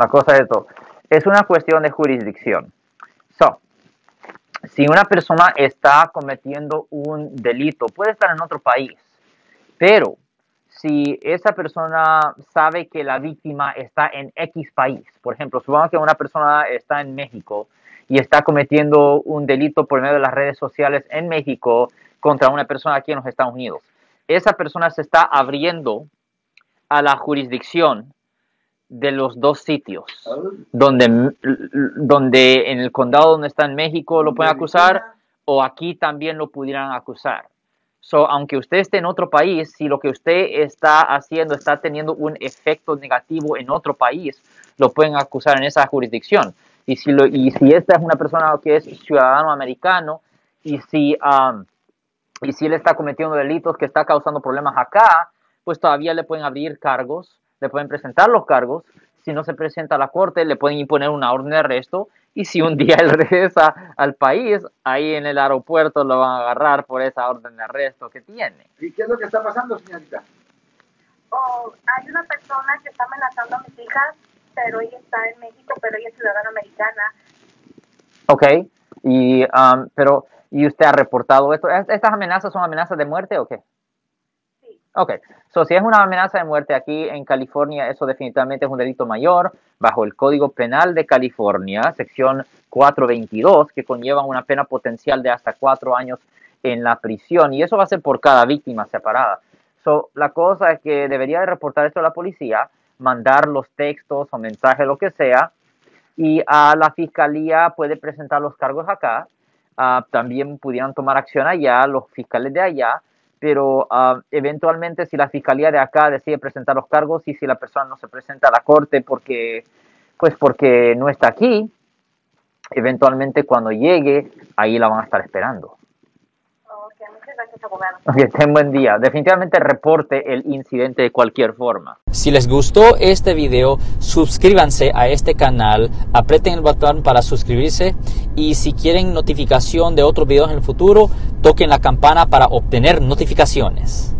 La cosa es esto. Es una cuestión de jurisdicción. So, si una persona está cometiendo un delito, puede estar en otro país, pero si esa persona sabe que la víctima está en X país, por ejemplo, supongamos que una persona está en México y está cometiendo un delito por medio de las redes sociales en México contra una persona aquí en los Estados Unidos, esa persona se está abriendo a la jurisdicción de los dos sitios, donde, donde en el condado donde está en México lo pueden acusar o aquí también lo pudieran acusar. So, aunque usted esté en otro país, si lo que usted está haciendo está teniendo un efecto negativo en otro país, lo pueden acusar en esa jurisdicción. Y si, lo, y si esta es una persona que es ciudadano americano y si, um, y si él está cometiendo delitos que está causando problemas acá, pues todavía le pueden abrir cargos, le pueden presentar los cargos. Si no se presenta a la corte, le pueden imponer una orden de arresto y si un día él regresa al país, ahí en el aeropuerto lo van a agarrar por esa orden de arresto que tiene. ¿Y qué es lo que está pasando, señorita? Oh, hay una persona que está amenazando a mis hijas, pero ella está en México, pero ella es ciudadana americana. Ok, y, um, pero, ¿y usted ha reportado esto? ¿Estas amenazas son amenazas de muerte o qué? Ok, so, si es una amenaza de muerte aquí en California, eso definitivamente es un delito mayor bajo el Código Penal de California, sección 422, que conlleva una pena potencial de hasta cuatro años en la prisión y eso va a ser por cada víctima separada. So, la cosa es que debería de reportar esto a la policía, mandar los textos o mensajes, lo que sea, y a la fiscalía puede presentar los cargos acá. Uh, también pudieran tomar acción allá, los fiscales de allá, pero uh, eventualmente si la fiscalía de acá decide presentar los cargos y si la persona no se presenta a la corte porque pues porque no está aquí, eventualmente cuando llegue ahí la van a estar esperando. Muchas gracias, abogado. Ten buen día. Definitivamente reporte el incidente de cualquier forma. Si les gustó este video, suscríbanse a este canal, aprieten el botón para suscribirse y si quieren notificación de otros videos en el futuro, toquen la campana para obtener notificaciones.